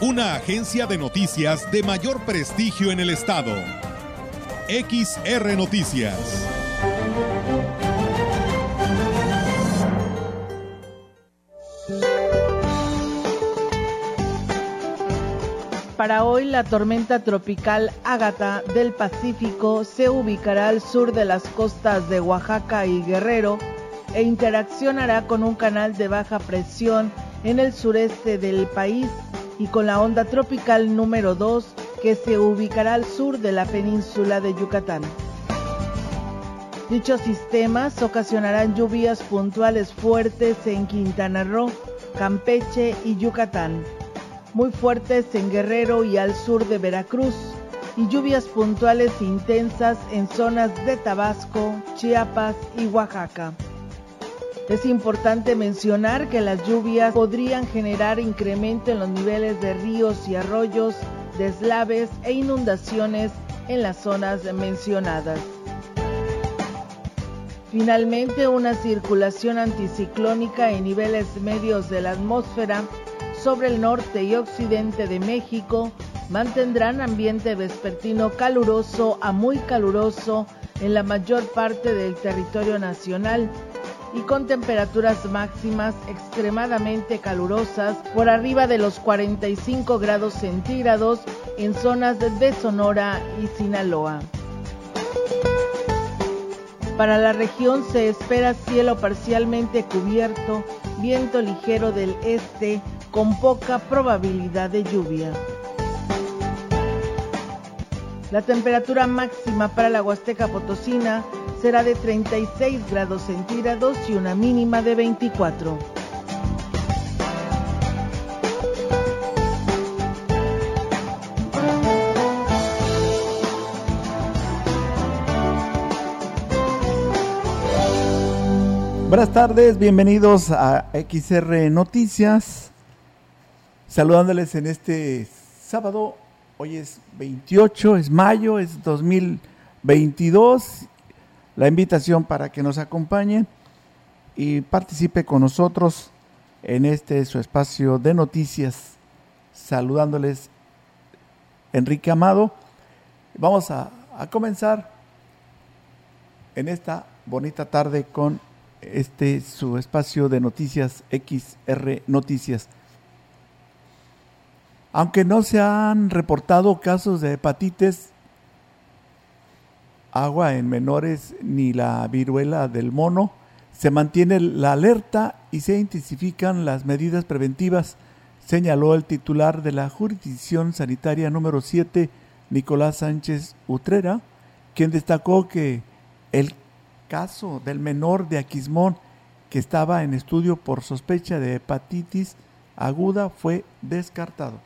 una agencia de noticias de mayor prestigio en el estado. XR Noticias. Para hoy la tormenta tropical Ágata del Pacífico se ubicará al sur de las costas de Oaxaca y Guerrero e interaccionará con un canal de baja presión en el sureste del país y con la onda tropical número 2 que se ubicará al sur de la península de Yucatán. Dichos sistemas ocasionarán lluvias puntuales fuertes en Quintana Roo, Campeche y Yucatán, muy fuertes en Guerrero y al sur de Veracruz, y lluvias puntuales intensas en zonas de Tabasco, Chiapas y Oaxaca. Es importante mencionar que las lluvias podrían generar incremento en los niveles de ríos y arroyos, deslaves e inundaciones en las zonas mencionadas. Finalmente, una circulación anticiclónica en niveles medios de la atmósfera sobre el norte y occidente de México mantendrán ambiente vespertino caluroso a muy caluroso en la mayor parte del territorio nacional y con temperaturas máximas extremadamente calurosas por arriba de los 45 grados centígrados en zonas de Sonora y Sinaloa. Para la región se espera cielo parcialmente cubierto, viento ligero del este con poca probabilidad de lluvia. La temperatura máxima para la Huasteca Potosina será de 36 grados centígrados y una mínima de 24. Buenas tardes, bienvenidos a XR Noticias. Saludándoles en este sábado, hoy es 28, es mayo, es 2022 la invitación para que nos acompañen y participe con nosotros en este su espacio de noticias. Saludándoles Enrique Amado. Vamos a, a comenzar en esta bonita tarde con este su espacio de noticias XR Noticias. Aunque no se han reportado casos de hepatitis agua en menores ni la viruela del mono, se mantiene la alerta y se intensifican las medidas preventivas, señaló el titular de la jurisdicción sanitaria número 7, Nicolás Sánchez Utrera, quien destacó que el caso del menor de Aquismón que estaba en estudio por sospecha de hepatitis aguda fue descartado.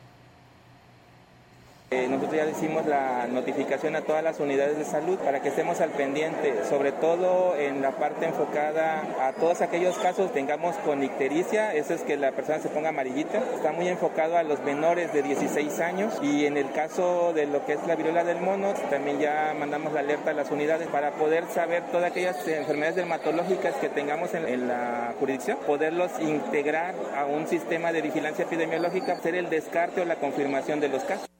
Eh, nosotros ya hicimos la notificación a todas las unidades de salud para que estemos al pendiente, sobre todo en la parte enfocada a todos aquellos casos tengamos con ictericia, eso es que la persona se ponga amarillita, está muy enfocado a los menores de 16 años y en el caso de lo que es la viruela del mono, también ya mandamos la alerta a las unidades para poder saber todas aquellas enfermedades dermatológicas que tengamos en, en la jurisdicción, poderlos integrar a un sistema de vigilancia epidemiológica, hacer el descarte o la confirmación de los casos.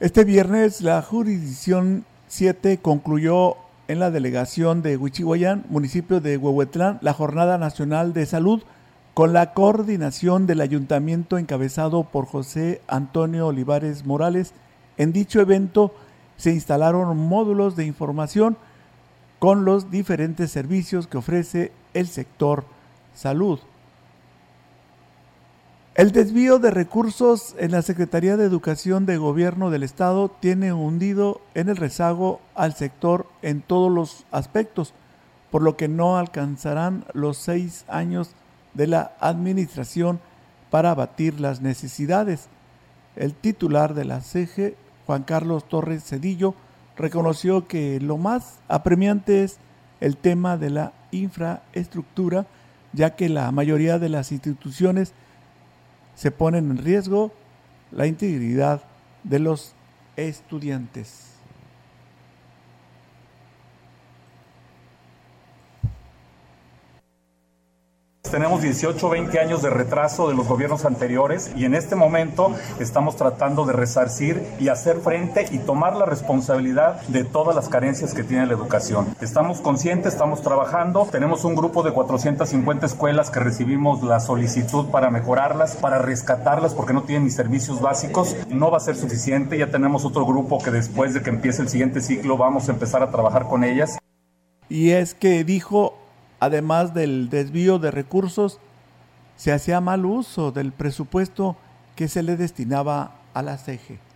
Este viernes la jurisdicción 7 concluyó en la delegación de Huichihuayán, municipio de Huehuetlán, la Jornada Nacional de Salud con la coordinación del ayuntamiento encabezado por José Antonio Olivares Morales. En dicho evento se instalaron módulos de información con los diferentes servicios que ofrece el sector salud. El desvío de recursos en la Secretaría de Educación de Gobierno del Estado tiene hundido en el rezago al sector en todos los aspectos, por lo que no alcanzarán los seis años de la administración para abatir las necesidades. el titular de la CEGE, Juan Carlos Torres Cedillo, reconoció que lo más apremiante es el tema de la infraestructura, ya que la mayoría de las instituciones se ponen en riesgo la integridad de los estudiantes. Tenemos 18 20 años de retraso de los gobiernos anteriores y en este momento estamos tratando de resarcir y hacer frente y tomar la responsabilidad de todas las carencias que tiene la educación. Estamos conscientes, estamos trabajando, tenemos un grupo de 450 escuelas que recibimos la solicitud para mejorarlas, para rescatarlas porque no tienen ni servicios básicos. No va a ser suficiente, ya tenemos otro grupo que después de que empiece el siguiente ciclo vamos a empezar a trabajar con ellas. Y es que dijo además del desvío de recursos, se hacía mal uso del presupuesto que se le destinaba a la CEGE.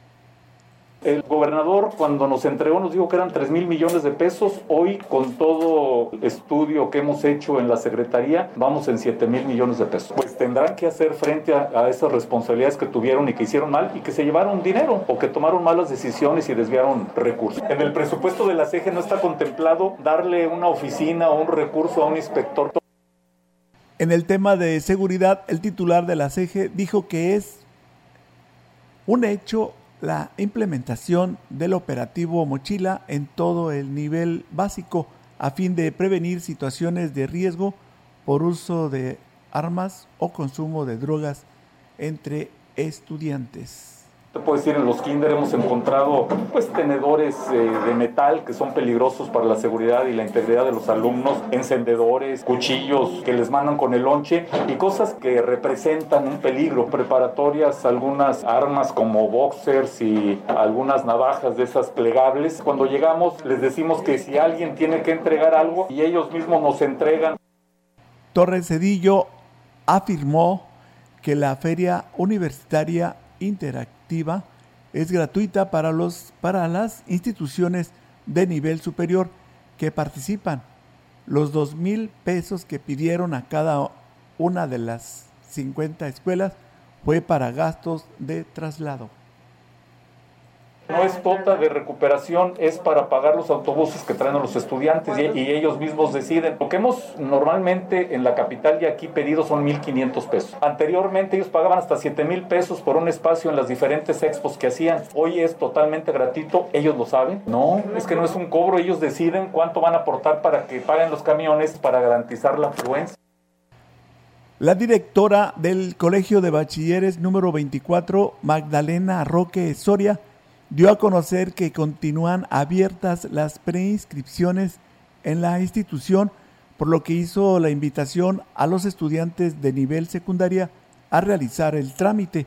El gobernador cuando nos entregó nos dijo que eran 3 mil millones de pesos. Hoy con todo estudio que hemos hecho en la Secretaría vamos en 7 mil millones de pesos. Pues tendrán que hacer frente a, esas responsabilidades que tuvieron y que hicieron mal y que se llevaron dinero o que tomaron malas decisiones y desviaron recursos. En el presupuesto de la CEGE no está contemplado darle una oficina o un recurso a un inspector. En el tema de seguridad, el titular de la CEGE dijo que es un hecho la implementación del operativo Mochila en todo el nivel básico a fin de prevenir situaciones de riesgo por uso de armas o consumo de drogas entre estudiantes. Te puedo decir, en los kinder hemos encontrado pues tenedores eh, de metal que son peligrosos para la seguridad y la integridad de los alumnos, encendedores, cuchillos que les mandan con el lonche y cosas que representan un peligro. Preparatorias, algunas armas como boxers y algunas navajas de esas plegables. Cuando llegamos les decimos que si alguien tiene que entregar algo y ellos mismos nos entregan. Torres Cedillo afirmó que la feria universitaria interactiva es gratuita para, los, para las instituciones de nivel superior que participan. Los dos mil pesos que pidieron a cada una de las 50 escuelas fue para gastos de traslado no es tota de recuperación, es para pagar los autobuses que traen a los estudiantes y, ellos mismos deciden. Lo que hemos normalmente en la capital y aquí pedido son 1.500 pesos. Anteriormente ellos pagaban hasta 7.000 pesos por un espacio en las diferentes expos que hacían. Hoy es totalmente gratuito, ellos lo saben. No, es que no es un cobro, ellos deciden cuánto van a aportar para que paguen los camiones para garantizar la afluencia. La directora del Colegio de Bachilleres número 24, Magdalena Roque Soria, dio a conocer que continúan abiertas las preinscripciones en la institución, por lo que hizo la invitación a los estudiantes de nivel secundaria a realizar el trámite.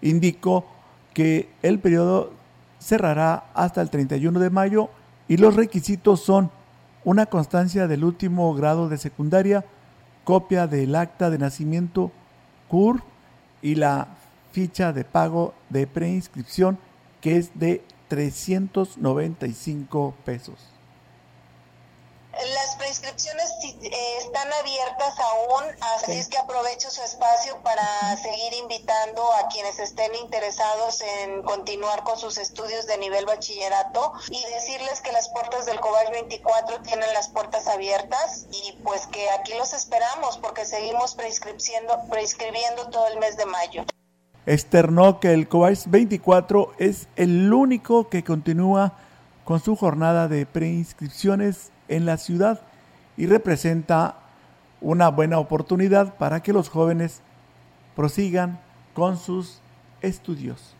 Indicó que el periodo cerrará hasta el 31 de mayo y los requisitos son una constancia del último grado de secundaria, copia del acta de nacimiento CUR y la ficha de pago de preinscripción que es de 395 pesos. Las prescripciones eh, están abiertas aún, así es que aprovecho su espacio para seguir invitando a quienes estén interesados en continuar con sus estudios de nivel bachillerato y decirles que las puertas del COBACH 24 tienen las puertas abiertas y pues que aquí los esperamos porque seguimos prescribiendo, prescribiendo todo el mes de mayo externó que el COVAX 24 es el único que continúa con su jornada de preinscripciones en la ciudad y representa una buena oportunidad para que los jóvenes prosigan con sus estudios.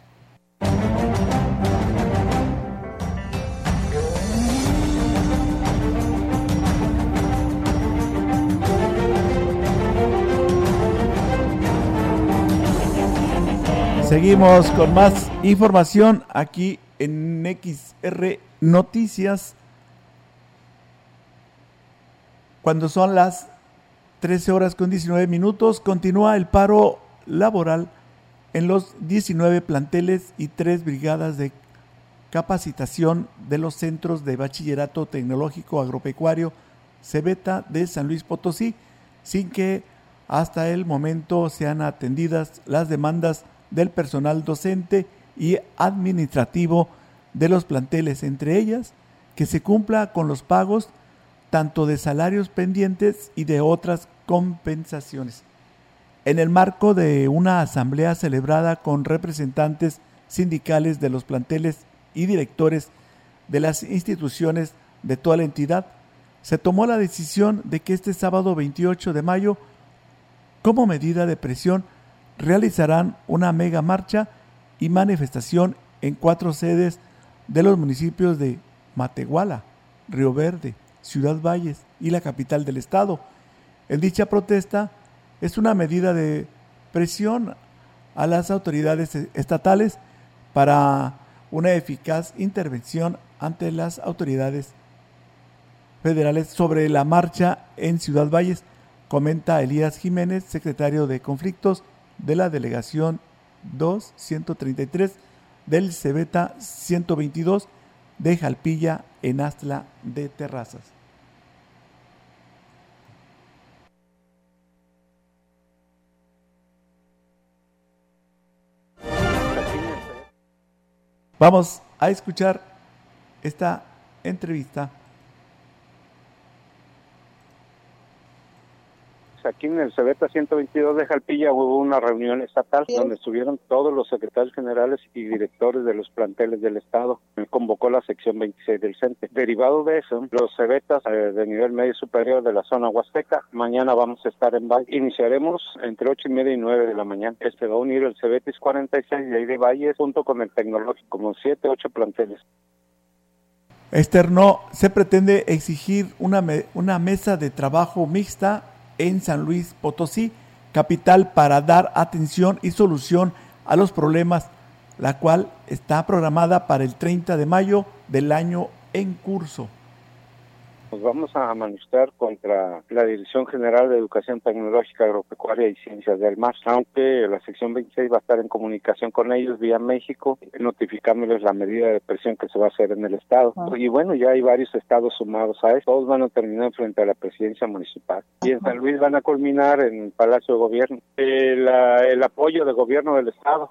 Seguimos con más información aquí en XR Noticias. Cuando son las 13 horas con 19 minutos, continúa el paro laboral en los 19 planteles y tres brigadas de capacitación de los centros de bachillerato tecnológico agropecuario Cebeta de San Luis Potosí, sin que hasta el momento sean atendidas las demandas del personal docente y administrativo de los planteles, entre ellas que se cumpla con los pagos tanto de salarios pendientes y de otras compensaciones. En el marco de una asamblea celebrada con representantes sindicales de los planteles y directores de las instituciones de toda la entidad, se tomó la decisión de que este sábado 28 de mayo, como medida de presión, realizarán una mega marcha y manifestación en cuatro sedes de los municipios de Matehuala, Río Verde, Ciudad Valles y la capital del estado. En dicha protesta es una medida de presión a las autoridades estatales para una eficaz intervención ante las autoridades federales sobre la marcha en Ciudad Valles, comenta Elías Jiménez, secretario de conflictos de la delegación 233 del Cebeta 122 de Jalpilla en Astla de Terrazas. Vamos a escuchar esta entrevista aquí en el Cebeta 122 de Jalpilla hubo una reunión estatal donde estuvieron todos los secretarios generales y directores de los planteles del Estado. Me convocó la sección 26 del CENTE. Derivado de eso, los Cebetas eh, de nivel medio superior de la zona Huasteca, mañana vamos a estar en Valle. Iniciaremos entre 8 y media y 9 de la mañana. Este va a unir el Cebetis 46 de ahí de Valle junto con el tecnológico, como 7, 8 planteles. Externo, se pretende exigir una, una mesa de trabajo mixta en San Luis Potosí, capital para dar atención y solución a los problemas, la cual está programada para el 30 de mayo del año en curso nos vamos a manifestar contra la Dirección General de Educación Tecnológica, Agropecuaria y Ciencias del Mar, aunque la sección 26 va a estar en comunicación con ellos vía México, notificándoles la medida de presión que se va a hacer en el Estado. Y bueno, ya hay varios estados sumados a eso, todos van a terminar frente a la presidencia municipal. Y en San Luis van a culminar en el Palacio de Gobierno. El, el apoyo del gobierno del Estado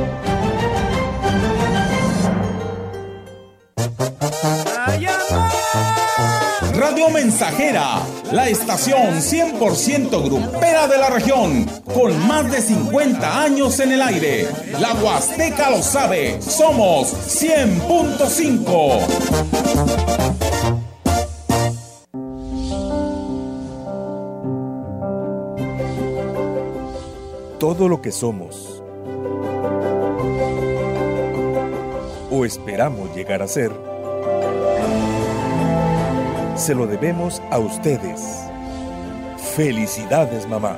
Mensajera, la estación 100% grupera de la región, con más de 50 años en el aire. La Huasteca lo sabe, somos 100.5. Todo lo que somos o esperamos llegar a ser se lo debemos a ustedes. Felicidades, mamá.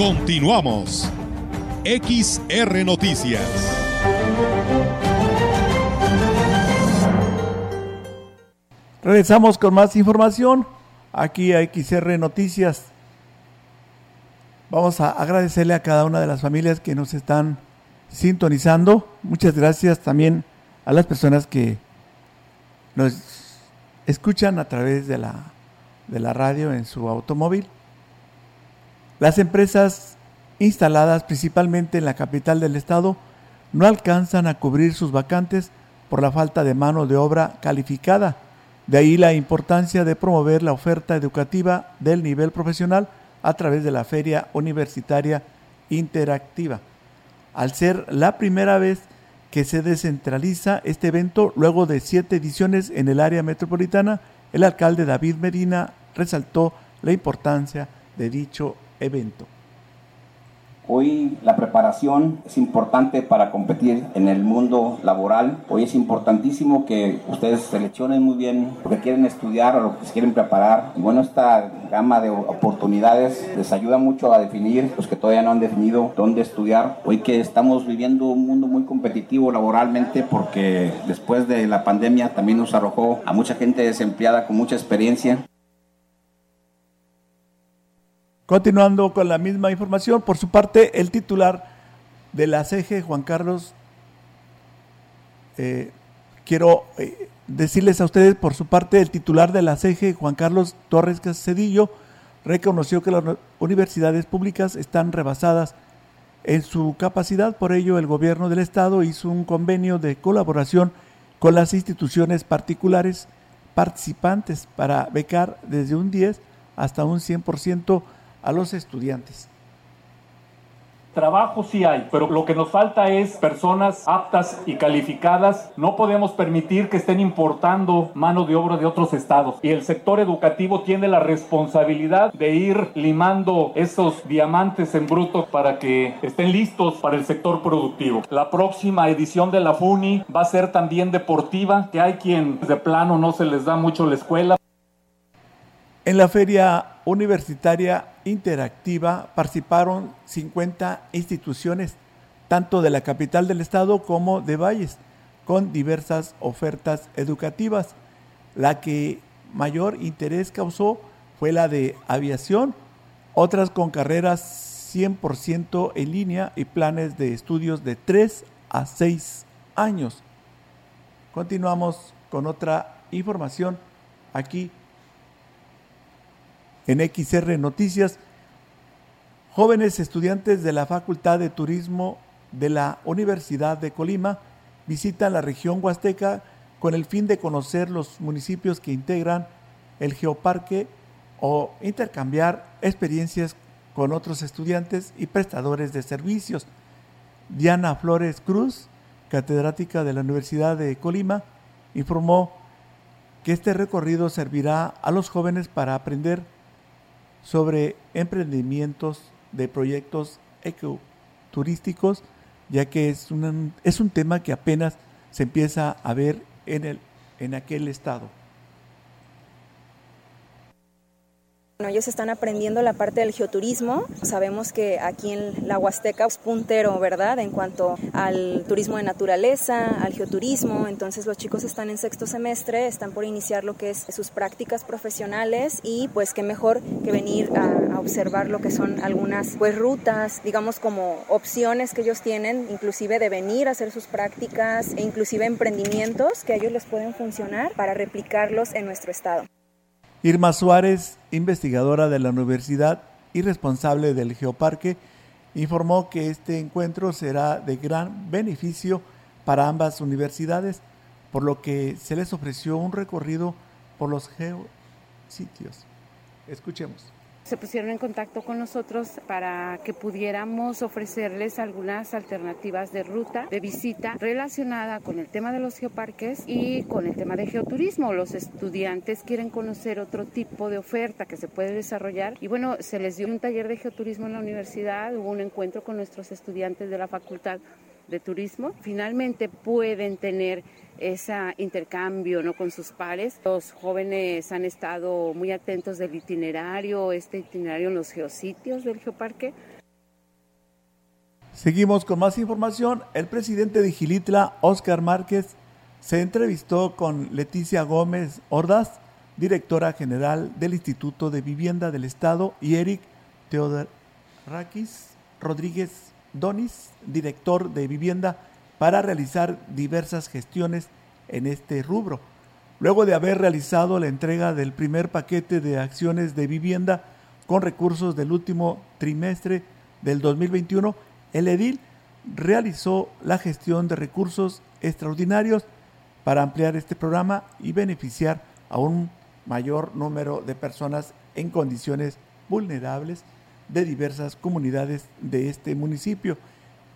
Continuamos. XR Noticias. Regresamos con más información aquí a XR Noticias. Vamos a agradecerle a cada una de las familias que nos están sintonizando. Muchas gracias también a las personas que nos escuchan a través de la, de la radio en su automóvil. Las empresas instaladas principalmente en la capital del estado no alcanzan a cubrir sus vacantes por la falta de mano de obra calificada, De ahí la importancia de promover la oferta educativa del nivel profesional a través de la Feria Universitaria Interactiva. Al ser la primera vez que se descentraliza este evento luego de siete ediciones en el área metropolitana, el alcalde David Medina resaltó la importancia de dicho evento. Hoy la preparación es importante para competir en el mundo laboral. Hoy es importantísimo que ustedes seleccionen muy bien lo que quieren estudiar o lo que se quieren preparar. Y bueno, esta gama de oportunidades les ayuda mucho a definir los que todavía no han definido dónde estudiar. Hoy que estamos viviendo un mundo muy competitivo laboralmente porque después de la pandemia también nos arrojó a mucha gente desempleada con mucha experiencia. Continuando con la misma información, por su parte, el titular de la CG, Juan Carlos, eh, quiero eh, decirles a ustedes, por su parte, el titular de la CG, Juan Carlos Torres Cedillo, reconoció que las universidades públicas están rebasadas en su capacidad, por ello el gobierno del estado hizo un convenio de colaboración con las instituciones particulares participantes para becar desde un 10 hasta un 100% a los estudiantes. Trabajo sí hay, pero lo que nos falta es personas aptas y calificadas. No podemos permitir que estén importando mano de obra de otros estados. Y el sector educativo tiene la responsabilidad de ir limando esos diamantes en bruto para que estén listos para el sector productivo. La próxima edición de la FUNI va a ser también deportiva, que hay quien de plano no se les da mucho la escuela. En la feria universitaria interactiva participaron 50 instituciones, tanto de la capital del estado como de Valles, con diversas ofertas educativas. La que mayor interés causó fue la de aviación, otras con carreras 100% en línea y planes de estudios de 3 a 6 años. Continuamos con otra información aquí en XR Noticias, jóvenes estudiantes de la Facultad de Turismo de la Universidad de Colima visitan la región huasteca con el fin de conocer los municipios que integran el geoparque o intercambiar experiencias con otros estudiantes y prestadores de servicios. Diana Flores Cruz, catedrática de la Universidad de Colima, informó que este recorrido servirá a los jóvenes para aprender sobre emprendimientos de proyectos ecoturísticos, ya que es, un es un tema que apenas se empieza a ver en, el, en aquel estado. Bueno, ellos están aprendiendo la parte del geoturismo. Sabemos que aquí en la Huasteca es puntero, ¿verdad? En cuanto al turismo de naturaleza, al geoturismo. Entonces los chicos están en sexto semestre, están por iniciar lo que es sus prácticas profesionales y pues qué mejor que venir a, observar lo que son algunas pues rutas, digamos como opciones que ellos tienen, inclusive de venir a hacer sus prácticas e inclusive emprendimientos que a ellos les pueden funcionar para replicarlos en nuestro estado. Irma Suárez, investigadora de la universidad y responsable del Geoparque, informó que este encuentro será de gran beneficio para ambas universidades, por lo que se les ofreció un recorrido por los geositios. Escuchemos se pusieron en contacto con nosotros para que pudiéramos ofrecerles algunas alternativas de ruta, de visita relacionada con el tema de los geoparques y con el tema de geoturismo. Los estudiantes quieren conocer otro tipo de oferta que se puede desarrollar y bueno, se les dio un taller de geoturismo en la universidad, hubo un encuentro con nuestros estudiantes de la facultad de turismo. Finalmente pueden tener ese intercambio ¿no? con sus pares. Los jóvenes han estado muy atentos del itinerario, este itinerario en los geositios del geoparque. Seguimos con más información. El presidente de Gilitla, Oscar Márquez, se entrevistó con Leticia Gómez Ordaz, directora general del Instituto de Vivienda del Estado, y Eric Teodorakis Rodríguez Donis, director de Vivienda para realizar diversas gestiones en este rubro. Luego de haber realizado la entrega del primer paquete de acciones de vivienda con recursos del último trimestre del 2021, el edil realizó la gestión de recursos extraordinarios para ampliar este programa y beneficiar a un mayor número de personas en condiciones vulnerables de diversas comunidades de este municipio.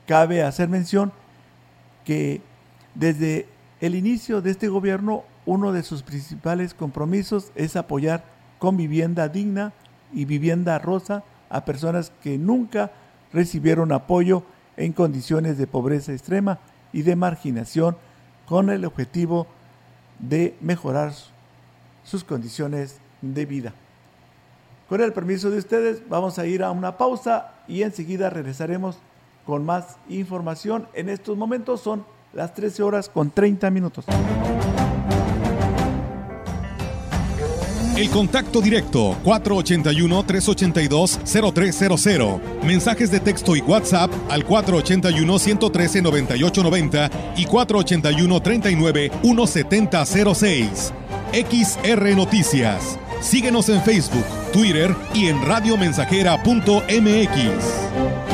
Cabe hacer mención que desde el inicio de este gobierno uno de sus principales compromisos es apoyar con vivienda digna y vivienda rosa a personas que nunca recibieron apoyo en condiciones de pobreza extrema y de marginación con el objetivo de mejorar sus condiciones de vida. Con el permiso de ustedes, vamos a ir a una pausa y enseguida regresaremos con más información. En estos momentos son las 13 horas con 30 minutos. El contacto directo 481-382-0300. Mensajes de texto y WhatsApp al 481-113-9890 y 481-39-1706. XR Noticias. Síguenos en Facebook, Twitter y en radiomensajera.mx.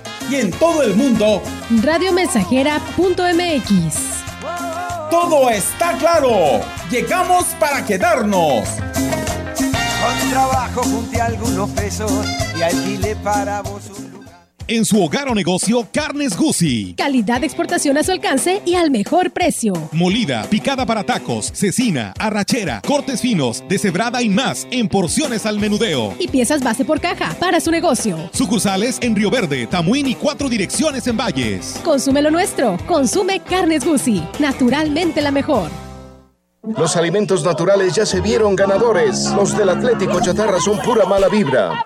y en todo el mundo radiomensajera.mx. Todo está claro. Llegamos para quedarnos. Con trabajo junté algunos pesos y alquilé para vos en su hogar o negocio, carnes Gucci. Calidad de exportación a su alcance y al mejor precio. Molida, picada para tacos, cecina, arrachera, cortes finos, deshebrada y más en porciones al menudeo. Y piezas base por caja para su negocio. Sucursales en Río Verde, Tamuín y cuatro direcciones en Valles. Consume lo nuestro. Consume carnes Gucci. Naturalmente la mejor. Los alimentos naturales ya se vieron ganadores. Los del Atlético Chatarra son pura mala vibra.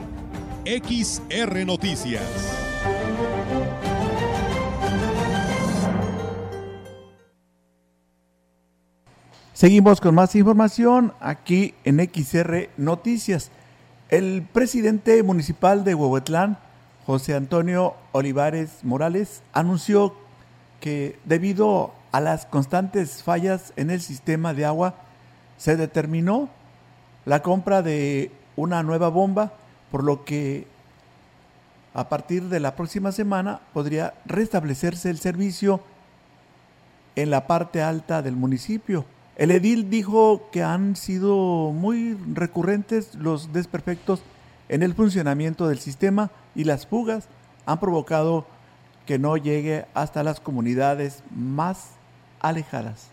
XR Noticias. Seguimos con más información aquí en XR Noticias. El presidente municipal de Huehuetlán, José Antonio Olivares Morales, anunció que debido a las constantes fallas en el sistema de agua, se determinó la compra de una nueva bomba por lo que a partir de la próxima semana podría restablecerse el servicio en la parte alta del municipio. El edil dijo que han sido muy recurrentes los desperfectos en el funcionamiento del sistema y las fugas han provocado que no llegue hasta las comunidades más alejadas.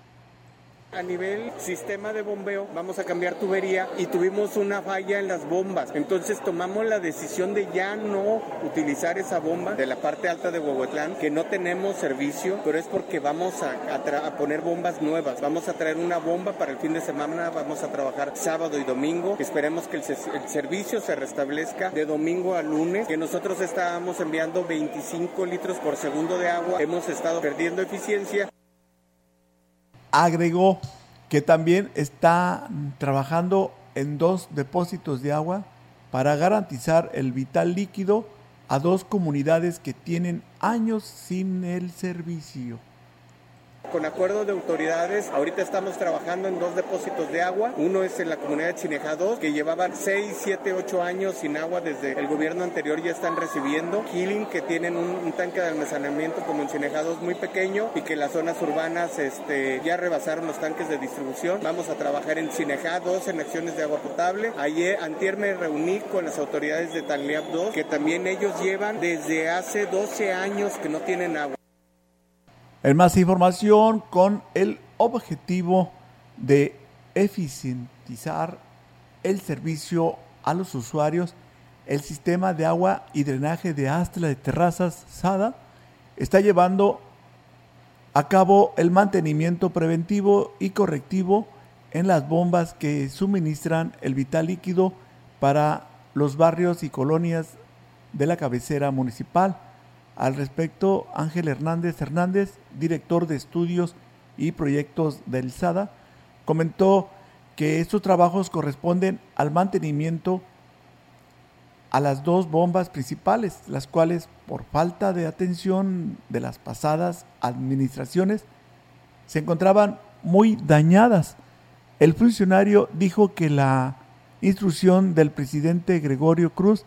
A nivel sistema de bombeo vamos a cambiar tubería y tuvimos una falla en las bombas. Entonces tomamos la decisión de ya no utilizar esa bomba de la parte alta de Huehuetlán, que no tenemos servicio, pero es porque vamos a, poner bombas nuevas. Vamos a traer una bomba para el fin de semana, vamos a trabajar sábado y domingo. Esperemos que el, el servicio se restablezca de domingo a lunes, que nosotros estábamos enviando 25 litros por segundo de agua. Hemos estado perdiendo eficiencia agregó que también está trabajando en dos depósitos de agua para garantizar el vital líquido a dos comunidades que tienen años sin el servicio. Con acuerdo de autoridades, ahorita estamos trabajando en dos depósitos de agua. Uno es en la comunidad de Chineja 2, que llevaban 6, 7, 8 años sin agua desde el gobierno anterior, ya están recibiendo. Killing, que tienen un, tanque de almacenamiento como en Chineja 2 muy pequeño y que las zonas urbanas este, ya rebasaron los tanques de distribución. Vamos a trabajar en Chineja 2 en acciones de agua potable. Ayer, antier me reuní con las autoridades de Tanliap 2, que también ellos llevan desde hace 12 años que no tienen agua. En más información, con el objetivo de eficientizar el servicio a los usuarios, el sistema de agua y drenaje de Astla de Terrazas SADA está llevando a cabo el mantenimiento preventivo y correctivo en las bombas que suministran el vital líquido para los barrios y colonias de la cabecera municipal. Al respecto, Ángel Hernández Hernández, director de estudios y proyectos del SADA, comentó que estos trabajos corresponden al mantenimiento a las dos bombas principales, las cuales por falta de atención de las pasadas administraciones se encontraban muy dañadas. El funcionario dijo que la instrucción del presidente Gregorio Cruz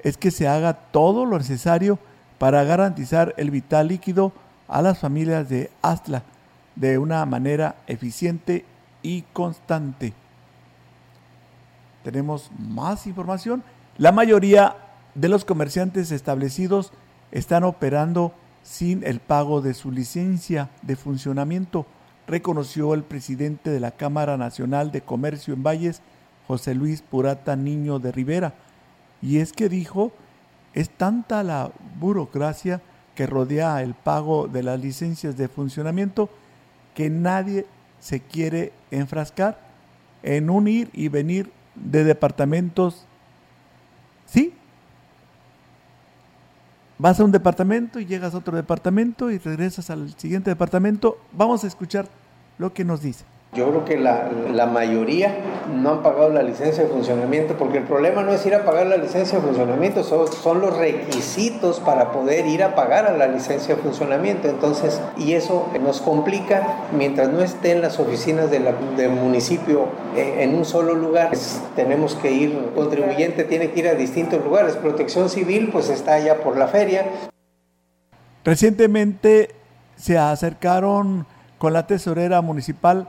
es que se haga todo lo necesario para garantizar el vital líquido a las familias de Astla de una manera eficiente y constante. Tenemos más información. La mayoría de los comerciantes establecidos están operando sin el pago de su licencia de funcionamiento, reconoció el presidente de la Cámara Nacional de Comercio en Valles, José Luis Purata Niño de Rivera. Y es que dijo, es tanta la burocracia que rodea el pago de las licencias de funcionamiento que nadie se quiere enfrascar en un ir y venir de departamentos ¿Sí? Vas a un departamento y llegas a otro departamento y regresas al siguiente departamento. Vamos a escuchar lo que nos dice. Yo creo que la, la, mayoría no han pagado la licencia de funcionamiento, porque el problema no es ir a pagar la licencia de funcionamiento, son, son los requisitos para poder ir a pagar a la licencia de funcionamiento. Entonces, y eso nos complica mientras no estén las oficinas del municipio eh, en un solo lugar. Pues, tenemos que ir, el contribuyente tiene que ir a distintos lugares. Protección civil, pues está allá por la feria. Recientemente se acercaron con la tesorera municipal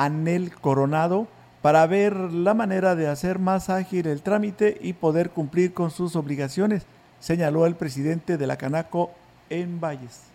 Anel Coronado para ver la manera de hacer más ágil el trámite y poder cumplir con sus obligaciones, señaló el presidente de la Canaco en Valles.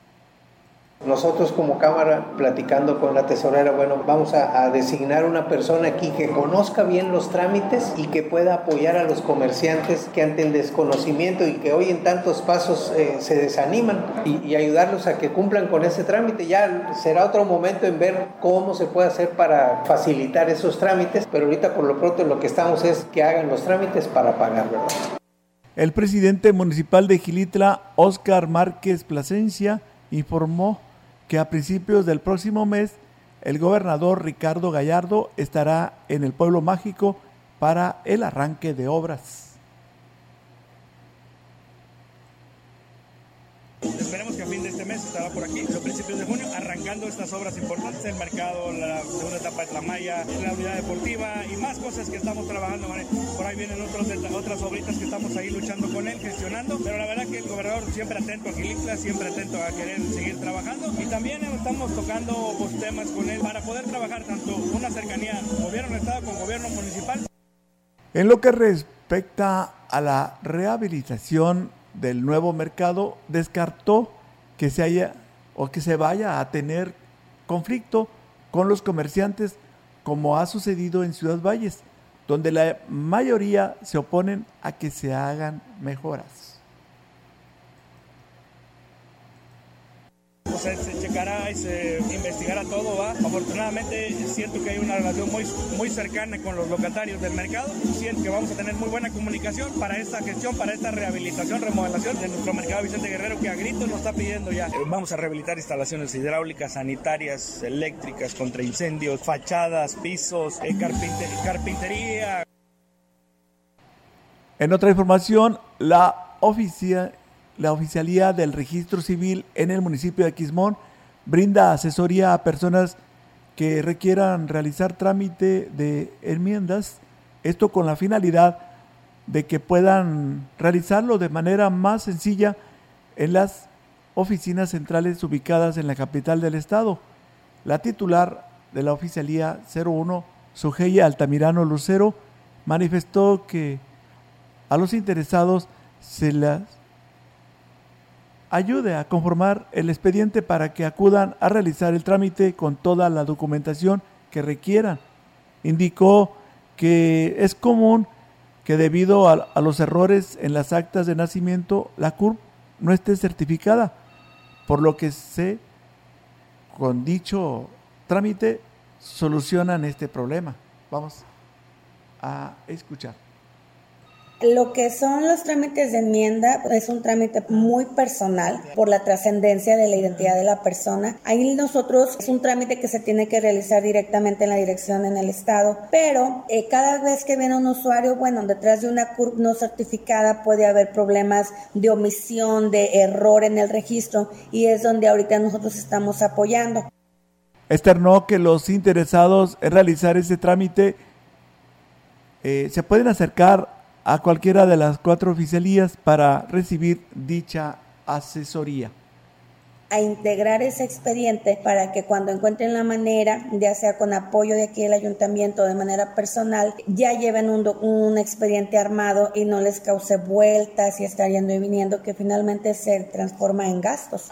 Nosotros como Cámara, platicando con la tesorera, bueno, vamos a, designar una persona aquí que conozca bien los trámites y que pueda apoyar a los comerciantes que ante el desconocimiento y que hoy en tantos pasos eh, se desaniman y, ayudarlos a que cumplan con ese trámite. Ya será otro momento en ver cómo se puede hacer para facilitar esos trámites, pero ahorita por lo pronto lo que estamos es que hagan los trámites para pagar, ¿verdad? El presidente municipal de Gilitla, Oscar Márquez Plasencia, informó que a principios del próximo mes el gobernador Ricardo Gallardo estará en el pueblo mágico para el arranque de obras. Este mes estará por aquí, a principios de junio, arrancando estas obras importantes, el mercado, la segunda etapa de Tlamaya, la unidad deportiva y más cosas que estamos trabajando. Por ahí vienen otros, otras obritas que estamos ahí luchando con él, gestionando, pero la verdad que el gobernador siempre atento a Gilitla, siempre atento a querer seguir trabajando y también estamos tocando pues, temas con él para poder trabajar tanto una cercanía gobierno Estado con gobierno municipal. En lo que respecta a la rehabilitación del nuevo mercado descartó que se haya o que se vaya a tener conflicto con los comerciantes como ha sucedido en Ciudad Valles, donde la mayoría se oponen a que se hagan mejoras. Se, checará y se investigará todo, ¿va? Afortunadamente siento que hay una relación muy, muy cercana con los locatarios del mercado, siento que vamos a tener muy buena comunicación para esta gestión, para esta rehabilitación, remodelación de nuestro mercado Vicente Guerrero que a grito nos está pidiendo ya. Eh, vamos a rehabilitar instalaciones hidráulicas, sanitarias, eléctricas, contra incendios, fachadas, pisos, eh, carpintería. En otra información, la oficina la Oficialía del Registro Civil en el municipio de Quismón brinda asesoría a personas que requieran realizar trámite de enmiendas, esto con la finalidad de que puedan realizarlo de manera más sencilla en las oficinas centrales ubicadas en la capital del estado. La titular de la Oficialía 01, Sugeya Altamirano Lucero, manifestó que a los interesados se las ayude a conformar el expediente para que acudan a realizar el trámite con toda la documentación que requieran. Indicó que es común que debido a, los errores en las actas de nacimiento, la CURP no esté certificada, por lo que se, con dicho trámite, solucionan este problema. Vamos a escuchar. Lo que son los trámites de enmienda es un trámite muy personal por la trascendencia de la identidad de la persona. Ahí nosotros es un trámite que se tiene que realizar directamente en la dirección en el estado, pero eh, cada vez que viene un usuario, bueno, detrás de una CURP no certificada puede haber problemas de omisión, de error en el registro y es donde ahorita nosotros estamos apoyando. Externó que los interesados en realizar ese trámite eh, se pueden acercar a cualquiera de las cuatro oficialías para recibir dicha asesoría a integrar ese expediente para que cuando encuentren la manera, ya sea con apoyo de aquí del ayuntamiento de manera personal, ya lleven un, un expediente armado y no les cause vueltas y estar yendo y viniendo que finalmente se transforma en gastos.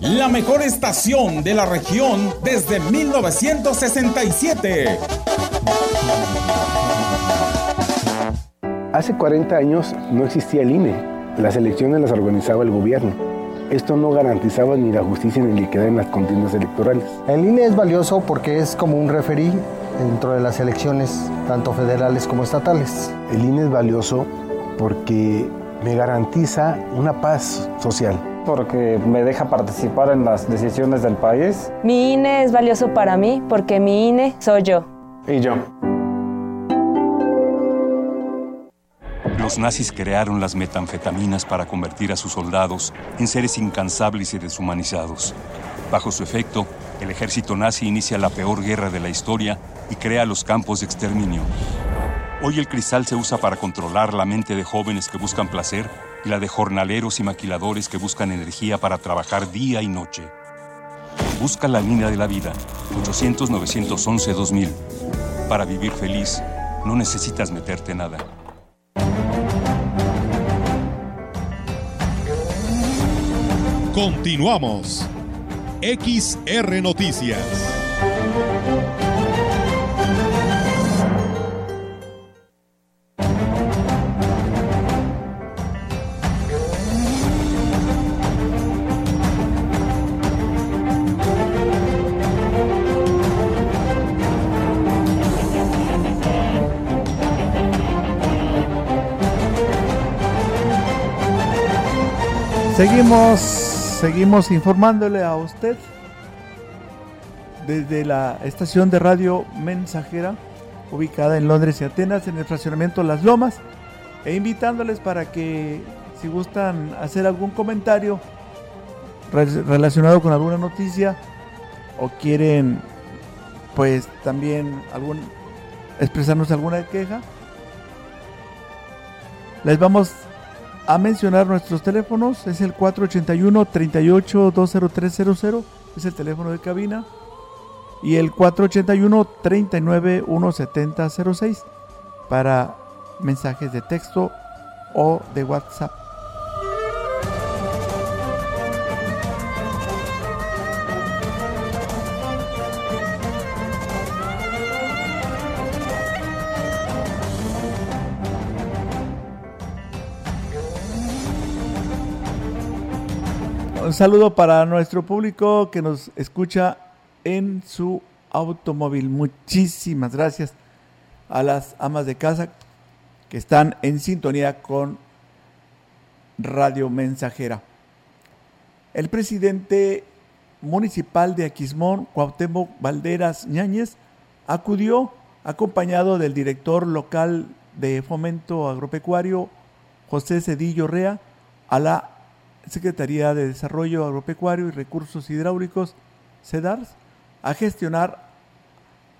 la mejor estación de la región desde 1967. Hace 40 años no existía el INE. Las elecciones las organizaba el gobierno. Esto no garantizaba ni la justicia ni la equidad en las contiendas electorales. El INE es valioso porque es como un referí dentro de las elecciones, tanto federales como estatales. El INE es valioso porque me garantiza una paz social porque me deja participar en las decisiones del país. Mi INE es valioso para mí porque mi INE soy yo. Y yo. Los nazis crearon las metanfetaminas para convertir a sus soldados en seres incansables y deshumanizados. Bajo su efecto, el ejército nazi inicia la peor guerra de la historia y crea los campos de exterminio. Hoy el cristal se usa para controlar la mente de jóvenes que buscan placer y la de jornaleros y maquiladores que buscan energía para trabajar día y noche. Busca la línea de la vida, 800-911-2000. Para vivir feliz, no necesitas meterte nada. Continuamos. XR Noticias. Seguimos, seguimos informándole a usted desde la estación de radio mensajera ubicada en Londres y Atenas en el fraccionamiento Las Lomas e invitándoles para que si gustan hacer algún comentario relacionado con alguna noticia o quieren pues también algún expresarnos alguna queja les vamos a mencionar nuestros teléfonos. Es el 481-38-20300, es el teléfono de cabina. Y el 481-39-17006 para mensajes de texto o de WhatsApp. Saludo para nuestro público que nos escucha en su automóvil. Muchísimas gracias a las amas de casa que están en sintonía con Radio Mensajera. El presidente municipal de Aquismón, Cuauhtémoc Valderas Ñáñez, acudió acompañado del director local de fomento agropecuario, José Cedillo Rea a la Secretaría de Desarrollo Agropecuario y Recursos Hidráulicos, CEDARS, a gestionar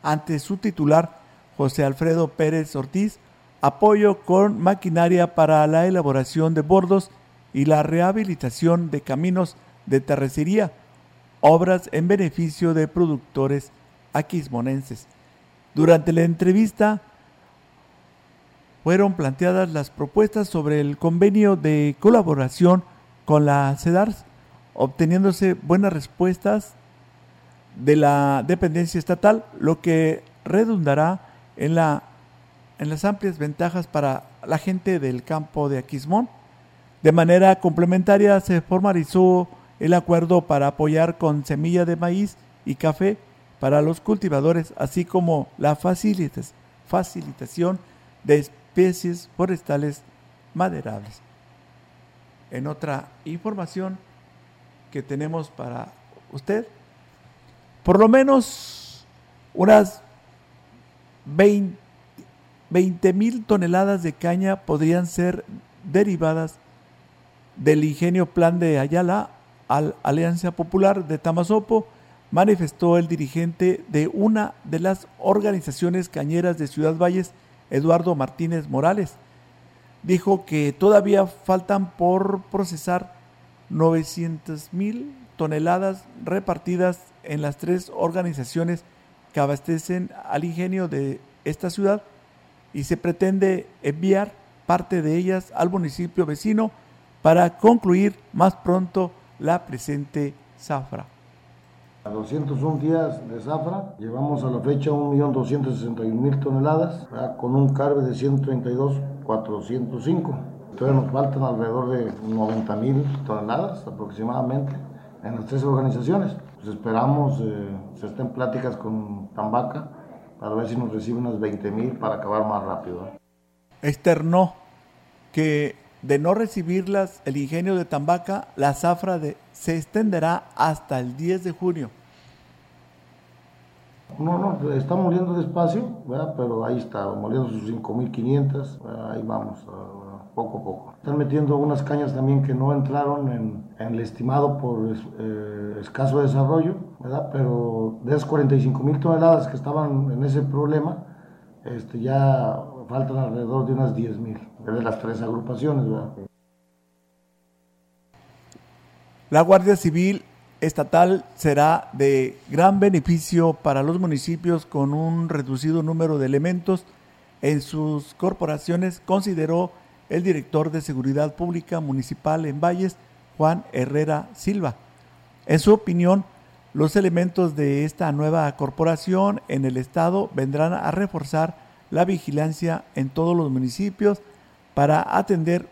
ante su titular, José Alfredo Pérez Ortiz, apoyo con maquinaria para la elaboración de bordos y la rehabilitación de caminos de terracería, obras en beneficio de productores aquismonenses. Durante la entrevista fueron planteadas las propuestas sobre el convenio de colaboración con la CEDARS, obteniéndose buenas respuestas de la dependencia estatal, lo que redundará en, la, en las amplias ventajas para la gente del campo de Aquismón. De manera complementaria se formalizó el acuerdo para apoyar con semilla de maíz y café para los cultivadores, así como la facilitación de especies forestales maderables. En otra información que tenemos para usted, por lo menos unas 20 mil toneladas de caña podrían ser derivadas del ingenio Plan de Ayala al Alianza Popular de Tamazopo, manifestó el dirigente de una de las organizaciones cañeras de Ciudad Valles, Eduardo Martínez Morales. Dijo que todavía faltan por procesar 900 mil toneladas repartidas en las tres organizaciones que abastecen al ingenio de esta ciudad y se pretende enviar parte de ellas al municipio vecino para concluir más pronto la presente zafra. A 201 días de zafra, llevamos a la fecha 1.261.000 toneladas, con un carbe de 132.405. Todavía nos faltan alrededor de 90.000 toneladas aproximadamente en las tres organizaciones. Pues esperamos, eh, se estén pláticas con Tambaca para ver si nos recibe unas 20.000 para acabar más rápido. Externó que de no recibirlas el ingenio de Tambaca, la zafra de, se extenderá hasta el 10 de junio. No, no, está muriendo despacio, ¿verdad? pero ahí está, muriendo sus 5.500, ahí vamos, poco a poco. Están metiendo unas cañas también que no entraron en, el estimado por eh, escaso desarrollo, ¿verdad? pero de esas 45.000 toneladas que estaban en ese problema, este, ya faltan alrededor de unas 10.000 de las tres agrupaciones. La Guardia Civil Estatal será de gran beneficio para los municipios con un reducido número de elementos en sus corporaciones, consideró el director de Seguridad Pública Municipal en Valles, Juan Herrera Silva. En su opinión, los elementos de esta nueva corporación en el Estado vendrán a reforzar la vigilancia en todos los municipios para atender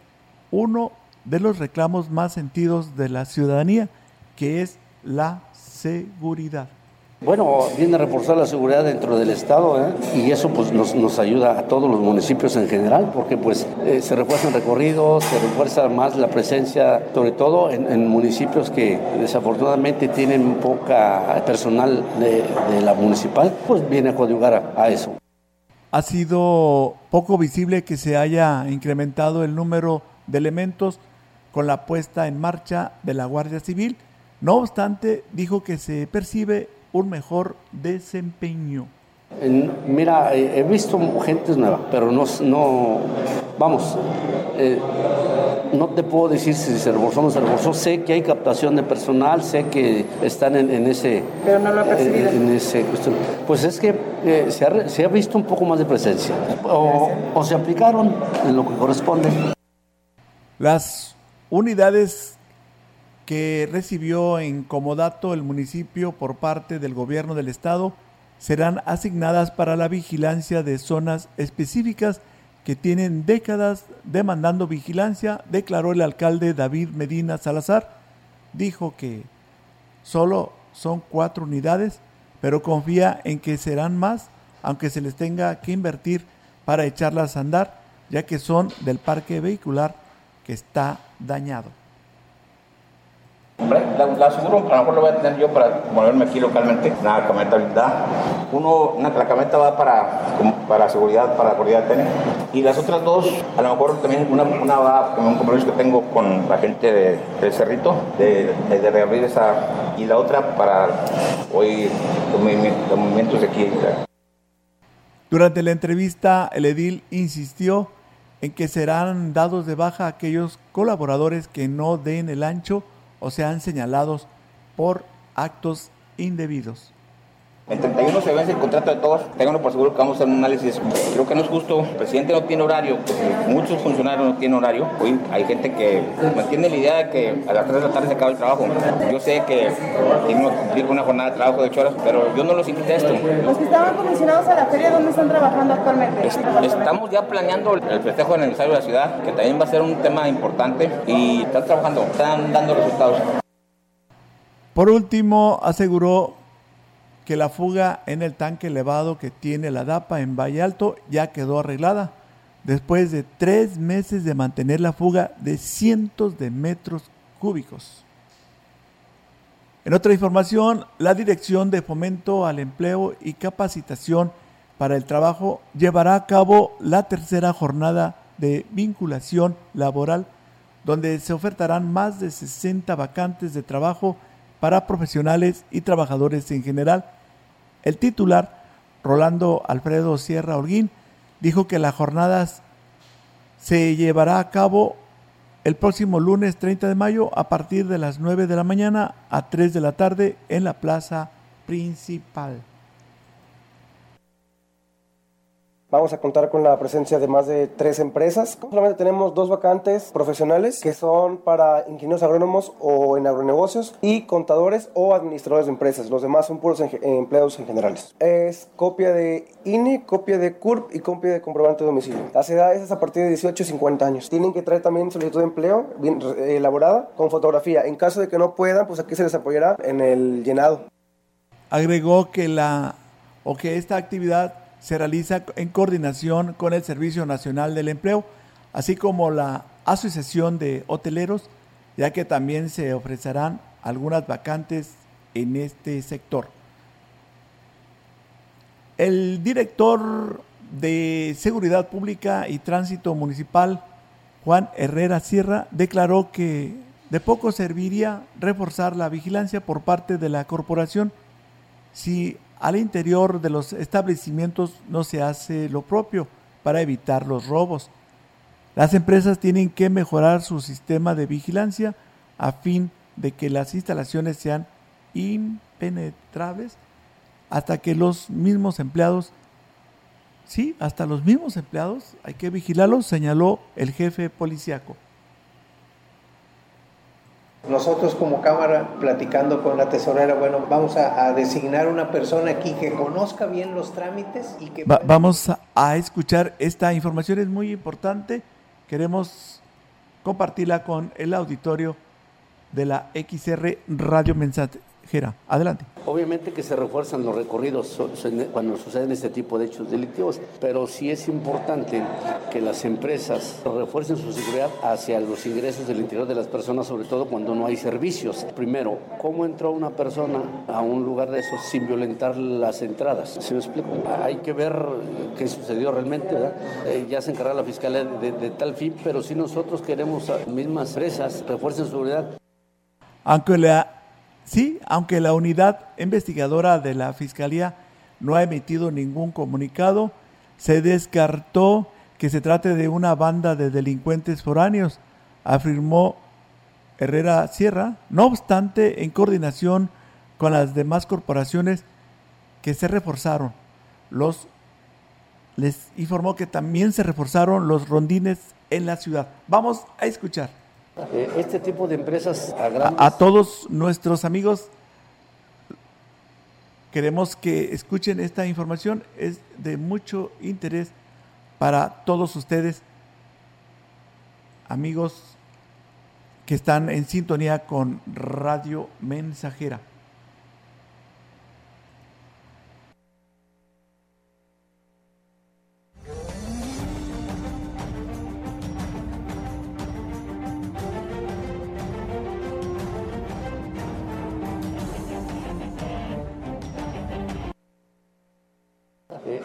uno de los reclamos más sentidos de la ciudadanía, que es la seguridad. Bueno, viene a reforzar la seguridad dentro del Estado ¿eh? y eso pues nos, ayuda a todos los municipios en general porque pues eh, se refuerzan recorridos, se refuerza más la presencia, sobre todo en, municipios que desafortunadamente tienen poca personal de, la municipal, pues viene a coadyuvar a eso ha sido poco visible que se haya incrementado el número de elementos con la puesta en marcha de la Guardia Civil. No obstante, dijo que se percibe un mejor desempeño. Mira, he visto gente nueva, pero no, no vamos, eh, no te puedo decir si se reforzó o no se reforzó. Sé que hay captación de personal, sé que están en, ese. Pero no lo ha percibido. En, ese Pues es que eh, se, ha, se, ha, visto un poco más de presencia. O, o se aplicaron en lo que corresponde. Las unidades que recibió en comodato el municipio por parte del gobierno del estado serán asignadas para la vigilancia de zonas específicas que tienen décadas demandando vigilancia, declaró el alcalde David Medina Salazar. Dijo que solo son cuatro unidades, pero confía en que serán más, aunque se les tenga que invertir para echarlas a andar, ya que son del parque vehicular que está dañado. Hombre, la, aseguro, a lo mejor lo voy a tener yo para moverme aquí localmente. Nada, camioneta blindada Uno, una, la va para, para seguridad, para la seguridad técnica. Y las otras dos, a lo mejor también una, una va con un compromiso que tengo con la gente de, del Cerrito, de, de, reabrir esa, y la otra para hoy los, los movimientos de aquí. Durante la entrevista, el edil insistió en que serán dados de baja aquellos colaboradores que no den el ancho o sean señalados por actos indebidos. El 31 se vence el contrato de todos. Ténganlo por seguro que vamos a hacer un análisis. Creo que no es justo. El presidente no tiene horario. Muchos funcionarios no tienen horario. Hoy hay gente que mantiene la idea de que a las 3 de la tarde se acaba el trabajo. Yo sé que tiene que cumplir una jornada de trabajo de 8 horas, pero yo no los invité a esto. Los que estaban comisionados a la feria, ¿dónde están trabajando actualmente? estamos ya planeando el festejo del aniversario de la ciudad, que también va a ser un tema importante. Y están trabajando, están dando resultados. Por último, aseguró que la fuga en el tanque elevado que tiene la DAPA en Valle Alto ya quedó arreglada, después de tres meses de mantener la fuga de cientos de metros cúbicos. En otra información, la Dirección de Fomento al Empleo y Capacitación para el Trabajo llevará a cabo la tercera jornada de vinculación laboral, donde se ofertarán más de 60 vacantes de trabajo para profesionales y trabajadores en general el titular, Rolando Alfredo Sierra Holguín, dijo que la jornada se llevará a cabo el próximo lunes 30 de mayo a partir de las 9 de la mañana a 3 de la tarde en la plaza principal. Vamos a contar con la presencia de más de tres empresas. Solamente tenemos dos vacantes profesionales que son para ingenieros agrónomos o en agronegocios y contadores o administradores de empresas. Los demás son puros empleados en generales. Es copia de INE, copia de CURP y copia de comprobante de domicilio. Las edades es a partir de 18 y 50 años. Tienen que traer también solicitud de empleo bien elaborada con fotografía. En caso de que no puedan, pues aquí se les apoyará en el llenado. Agregó que la o que esta actividad se realiza en coordinación con el Servicio Nacional del Empleo, así como la Asociación de Hoteleros, ya que también se ofrecerán algunas vacantes en este sector. El director de Seguridad Pública y Tránsito Municipal, Juan Herrera Sierra, declaró que de poco serviría reforzar la vigilancia por parte de la corporación si al interior de los establecimientos no se hace lo propio para evitar los robos. Las empresas tienen que mejorar su sistema de vigilancia a fin de que las instalaciones sean impenetrables hasta que los mismos empleados, sí, hasta los mismos empleados hay que vigilarlos, señaló el jefe policíaco. Nosotros como Cámara, platicando con la tesorera, bueno, vamos a, designar una persona aquí que conozca bien los trámites y que... vamos a, escuchar esta información, es muy importante. Queremos compartirla con el auditorio de la XR Radio Adelante. Obviamente que se refuerzan los recorridos cuando suceden este tipo de hechos delictivos, pero sí es importante que las empresas refuercen su seguridad hacia los ingresos del interior de las personas, sobre todo cuando no hay servicios. Primero, ¿cómo entró una persona a un lugar de esos sin violentar las entradas? ¿Se me explico? Hay que ver qué sucedió realmente, ¿verdad? Eh, ya se encarga la fiscalía de, de, tal fin, pero si nosotros queremos a las mismas empresas refuercen su seguridad. Aunque la Sí, aunque la unidad investigadora de la Fiscalía no ha emitido ningún comunicado, se descartó que se trate de una banda de delincuentes foráneos, afirmó Herrera Sierra, no obstante, en coordinación con las demás corporaciones que se reforzaron. Los les informó que también se reforzaron los rondines en la ciudad. Vamos a escuchar. Eh, este tipo de empresas a, a, todos nuestros amigos queremos que escuchen esta información. Es de mucho interés para todos ustedes amigos que están en sintonía con Radio Mensajera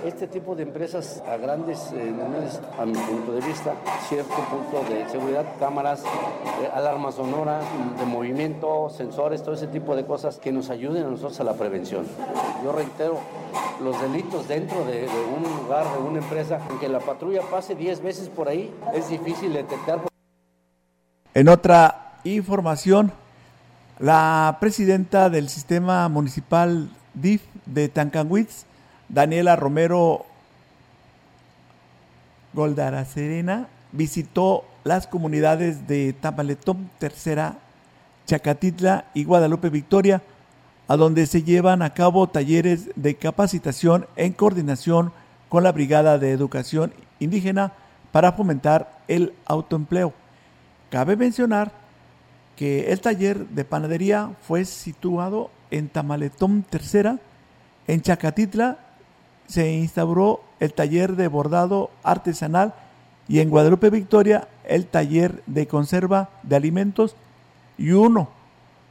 este tipo de empresas a grandes eh, niveles, a mi punto de vista, cierto punto de seguridad, cámaras, eh, alarma sonora, de movimiento, sensores, todo ese tipo de cosas que nos ayuden a nosotros a la prevención. Yo reitero, los delitos dentro de, de un lugar, de una empresa, aunque la patrulla pase 10 veces por ahí, es difícil detectar. En otra información, la presidenta del sistema municipal DIF de Tancanwitz, Daniela Romero Goldara Serena, visitó las comunidades de Tamaletón, Tercera, Chacatitla y Guadalupe Victoria, a donde se llevan a cabo talleres de capacitación en coordinación con la Brigada de Educación Indígena para fomentar el autoempleo. Cabe mencionar que el taller de panadería fue situado en Tamaletón Tercera, en Chacatitla se instauró el taller de bordado artesanal y en Guadalupe Victoria el taller de conserva de alimentos y uno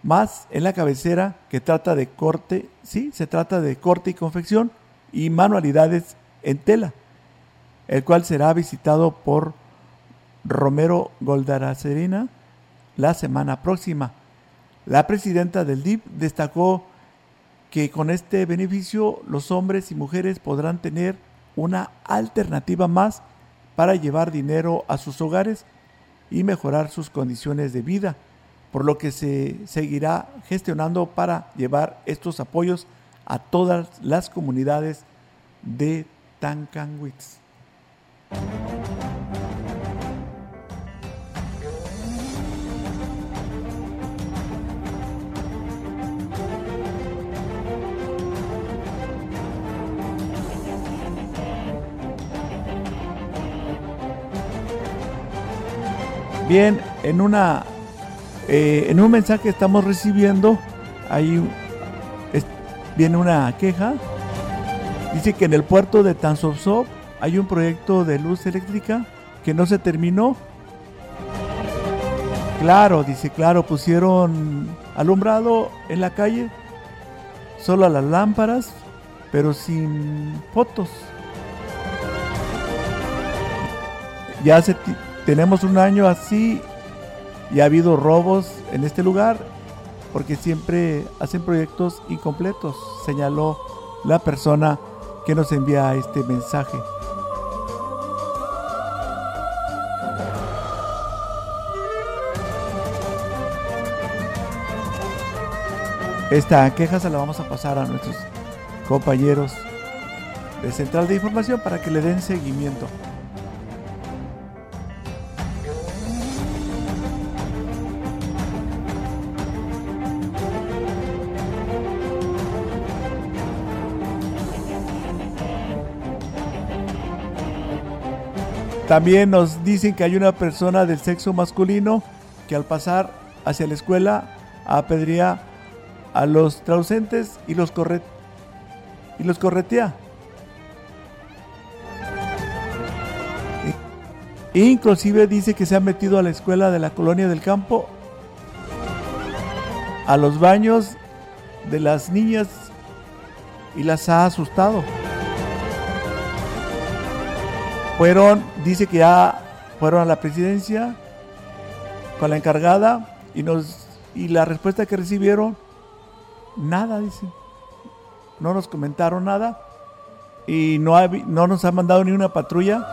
más en la cabecera que trata de corte, sí, se trata de corte y confección y manualidades en tela, el cual será visitado por Romero Goldaracerina la semana próxima. La presidenta del DIP destacó que con este beneficio los hombres y mujeres podrán tener una alternativa más para llevar dinero a sus hogares y mejorar sus condiciones de vida, por lo que se seguirá gestionando para llevar estos apoyos a todas las comunidades de Tancanwitz. Bien, en una eh, en un mensaje estamos recibiendo, ahí viene una queja. Dice que en el puerto de Tansopsop hay un proyecto de luz eléctrica que no se terminó. Claro, dice, claro, pusieron alumbrado en la calle, solo a las lámparas, pero sin fotos. Ya se tenemos un año así y ha habido robos en este lugar porque siempre hacen proyectos incompletos, señaló la persona que nos envía este mensaje. Esta queja se la vamos a pasar a nuestros compañeros de Central de Información para que le den seguimiento. También nos dicen que hay una persona del sexo masculino que al pasar hacia la escuela apedría a los traducentes y los, corre y los corretea. E inclusive dice que se ha metido a la escuela de la colonia del campo, a los baños de las niñas y las ha asustado fueron, dice que ya fueron a la presidencia con la encargada y nos y la respuesta que recibieron nada dice. No nos comentaron nada y no, no nos ha mandado ni una patrulla.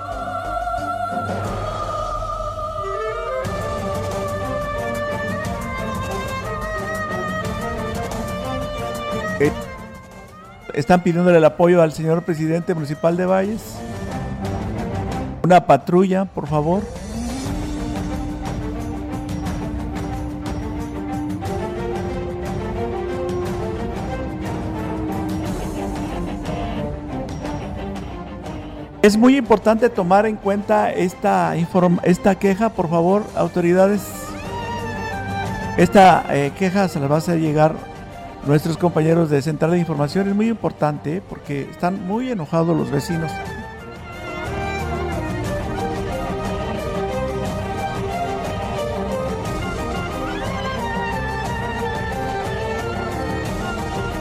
Eh, están pidiéndole el apoyo al señor presidente municipal de Valles una patrulla, por favor. Es muy importante tomar en cuenta esta, esta queja, por favor, autoridades. Esta eh, queja se la va a hacer llegar nuestros compañeros de Central de Información. Es muy importante porque están muy enojados los vecinos.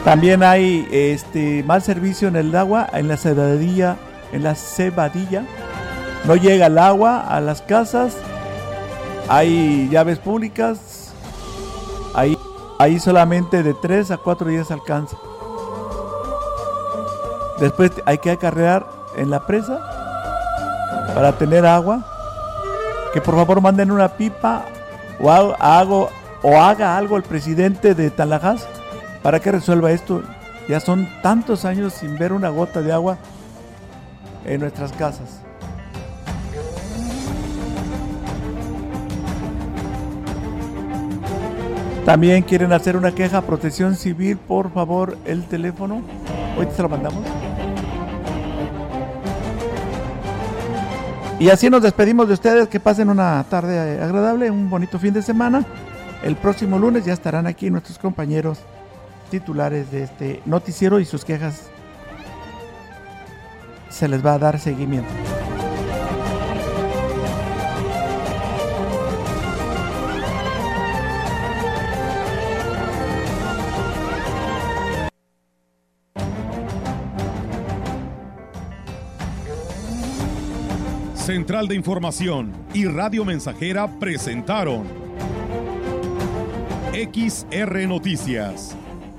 También hay este mal servicio en el agua, en la cebadilla, en la cebadilla. No llega el agua a las casas. Hay llaves públicas. Ahí, ahí solamente de 3 a 4 días alcanza. Después hay que acarrear en la presa para tener agua. Que por favor manden una pipa o hago, o haga algo el presidente de Talajas para que resuelva esto. Ya son tantos años sin ver una gota de agua en nuestras casas. También quieren hacer una queja Protección Civil, por favor, el teléfono. Hoy te lo mandamos. Y así nos despedimos de ustedes. Que pasen una tarde agradable, un bonito fin de semana. El próximo lunes ya estarán aquí nuestros compañeros titulares de este noticiero y sus quejas se les va a dar seguimiento. Central de Información y Radio Mensajera presentaron XR Noticias.